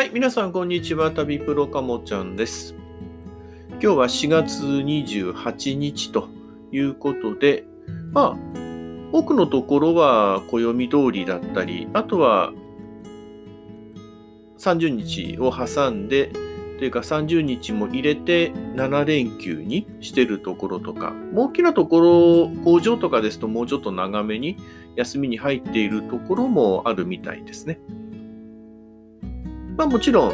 はい、皆さんこんにちは。旅プロかもちゃんです。今日は4月28日ということで、まあ、多くのところは暦通りだったり、あとは30日を挟んで、というか30日も入れて7連休にしてるところとか、大きなところ、工場とかですともうちょっと長めに休みに入っているところもあるみたいですね。まあもちろん、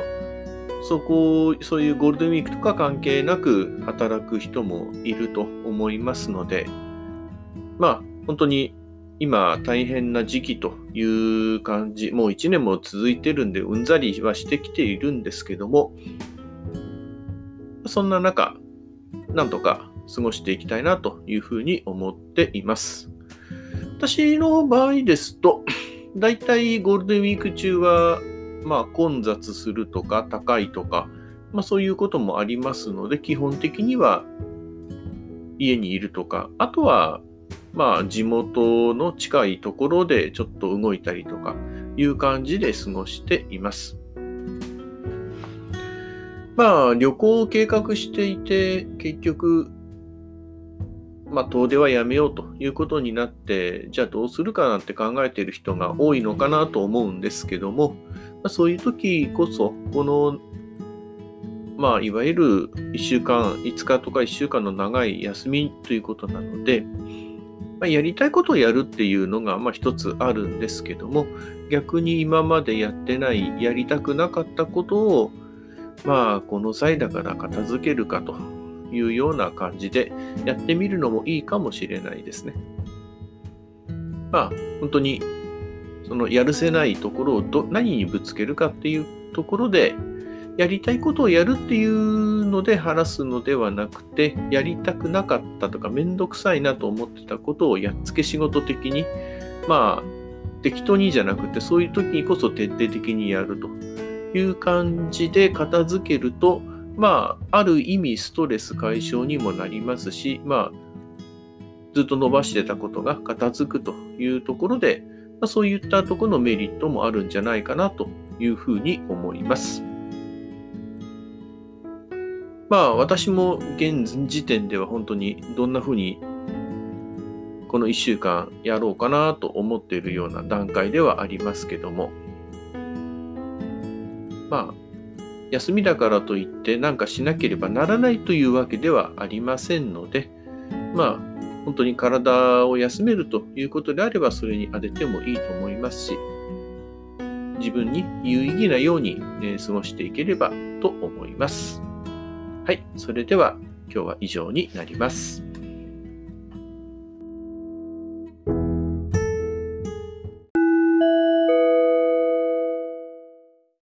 そこ、そういうゴールデンウィークとか関係なく働く人もいると思いますので、まあ本当に今大変な時期という感じ、もう1年も続いてるんでうんざりはしてきているんですけども、そんな中、なんとか過ごしていきたいなというふうに思っています。私の場合ですと、だいたいゴールデンウィーク中は、まあ混雑するとか高いとか、まあそういうこともありますので、基本的には家にいるとか、あとはまあ地元の近いところでちょっと動いたりとかいう感じで過ごしています。まあ旅行を計画していて結局まあ遠出はやめようということになってじゃあどうするかなんて考えている人が多いのかなと思うんですけども、まあ、そういう時こそこのまあいわゆる1週間5日とか1週間の長い休みということなのでまあ、やりたいことをやるっていうのがまあ一つあるんですけども逆に今までやってないやりたくなかったことをまあこの際だから片付けるかと。いうような感じでやってみるのもいいかもしれないですね。まあ本当にそのやるせないところをど何にぶつけるかっていうところでやりたいことをやるっていうので話すのではなくて、やりたくなかったとか、めんどくさいなと思ってたことをやっつけ仕事的に、まあ、適当にじゃなくて、そういう時にこそ徹底的にやるという感じで片付けると、まあ、ある意味ストレス解消にもなりますし、まあ、ずっと伸ばしてたことが片付くというところで、まあ、そういったところのメリットもあるんじゃないかなというふうに思います。まあ私も現時点では本当にどんな風にこの1週間やろうかなと思っているような段階ではありますけどもまあ休みだからといって何かしなければならないというわけではありませんのでまあ本当に体を休めるということであればそれに当ててもいいと思いますし自分に有意義なように過ごしていければと思います。はい。それでは今日は以上になります。